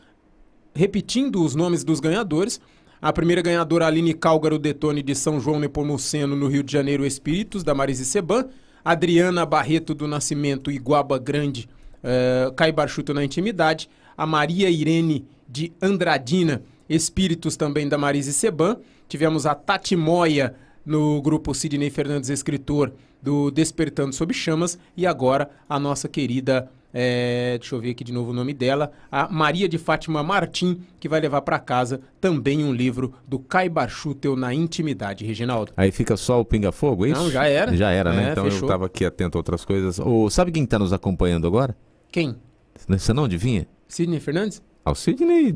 repetindo os nomes dos ganhadores. A primeira ganhadora, Aline Cálgaro Detone, de São João Nepomuceno, no Rio de Janeiro, Espíritos, da Marise Seban. Adriana Barreto do Nascimento, Iguaba Grande, uh, Caibar Chuto na Intimidade. A Maria Irene de Andradina, Espíritos também da Marise Seban. Tivemos a Tati Moia, no grupo Sidney Fernandes Escritor do Despertando Sob Chamas e agora a nossa querida, é, deixa eu ver aqui de novo o nome dela, a Maria de Fátima Martim, que vai levar para casa também um livro do Caibar Schutel na intimidade, Reginaldo. Aí fica só o Pinga Fogo, é isso? Não, já era. Já era, né? É, então fechou. eu estava aqui atento a outras coisas. Oh, sabe quem está nos acompanhando agora? Quem? Você não adivinha? Sidney Fernandes? Ah, o Sidney,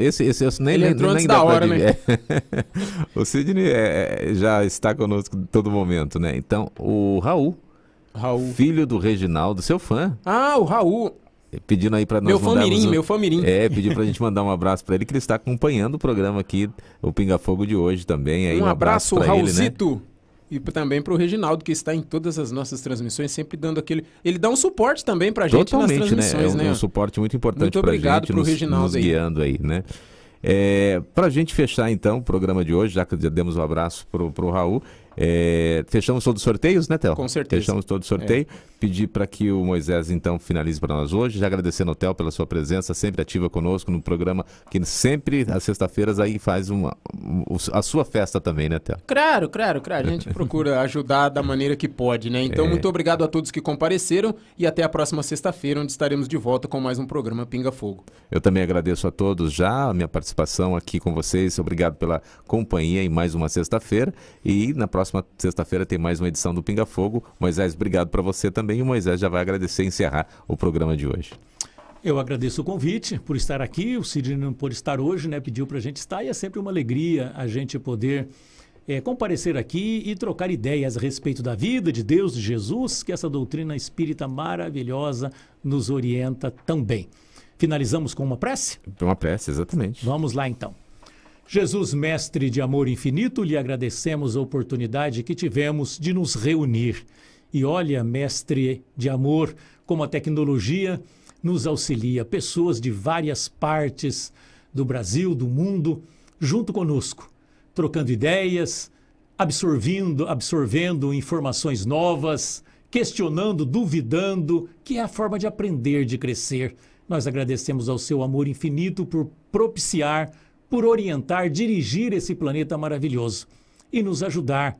esse, esse, esse nem, Ele nem, entrou nem antes da hora, né? (laughs) o Sidney é, é, já está conosco em todo momento, né? Então, o Raul, Raul, filho do Reginaldo, seu fã. Ah, o Raul. Pedindo aí para nós Meu famirim, o... meu famirim. É, pediu pra gente mandar um abraço para ele, que ele está acompanhando o programa aqui, o Pinga Fogo de hoje também. Aí, um, um abraço, abraço Raulzito. Ele, né? E também para o Reginaldo, que está em todas as nossas transmissões, sempre dando aquele. Ele dá um suporte também para a gente Totalmente, nas transmissões, né? É um, né? um suporte muito importante para a obrigado gente, nos, Reginaldo nos aí. guiando aí, né? É, para a gente fechar então o programa de hoje, já que já demos um abraço pro, pro Raul, é, fechamos todos os sorteios, né, Theo? Com certeza. Fechamos todo o sorteio. É. Pedir para que o Moisés, então, finalize para nós hoje. Já agradecendo ao Theo pela sua presença, sempre ativa conosco no programa, que sempre, às sextas-feiras, aí faz uma, a sua festa também, né, Theo? Claro, claro, claro. A gente (laughs) procura ajudar da maneira que pode, né? Então, É. muito obrigado a todos que compareceram e até a próxima sexta-feira, onde estaremos de volta com mais um programa Pinga Fogo. Eu também agradeço a todos já a minha participação aqui com vocês. Obrigado pela companhia em mais uma sexta-feira. E na próxima sexta-feira tem mais uma edição do Pinga Fogo. Moisés, obrigado para você também. E o Moisés já vai agradecer e encerrar o programa de hoje. Eu agradeço o convite por estar aqui. O Sidney não pôde estar hoje, né? Pediu para a gente estar e é sempre uma alegria a gente poder é, comparecer aqui e trocar ideias a respeito da vida, de Deus, de Jesus, que essa doutrina espírita maravilhosa nos orienta também. Finalizamos com uma prece? Uma prece, exatamente. Vamos lá então. Jesus, mestre de amor infinito, lhe agradecemos a oportunidade que tivemos de nos reunir. E olha, mestre de amor, como a tecnologia nos auxilia, pessoas de várias partes do Brasil, do mundo, junto conosco, trocando ideias, absorvendo, absorvendo informações novas, questionando, duvidando, que é a forma de aprender, de crescer. Nós agradecemos ao seu amor infinito por propiciar, por orientar, dirigir esse planeta maravilhoso e nos ajudar.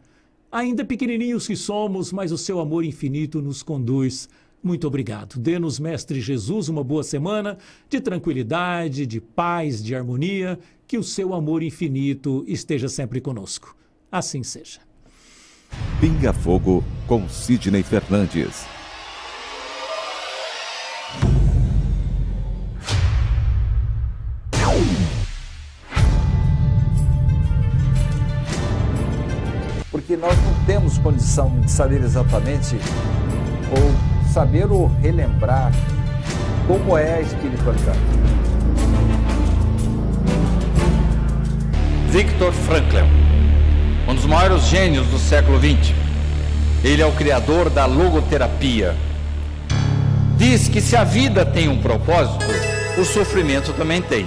Ainda pequenininhos que somos, mas o seu amor infinito nos conduz. Muito obrigado. Dê-nos, Mestre Jesus, uma boa semana de tranquilidade, de paz, de harmonia. Que o seu amor infinito esteja sempre conosco. Assim seja. Pinga Fogo com Sidney Fernandes. Condição de saber exatamente ou saber ou relembrar como é a espiritualidade. Viktor Frankl, um dos maiores gênios do século XX. Ele é o criador da logoterapia. Diz que se a vida tem um propósito, o sofrimento também tem.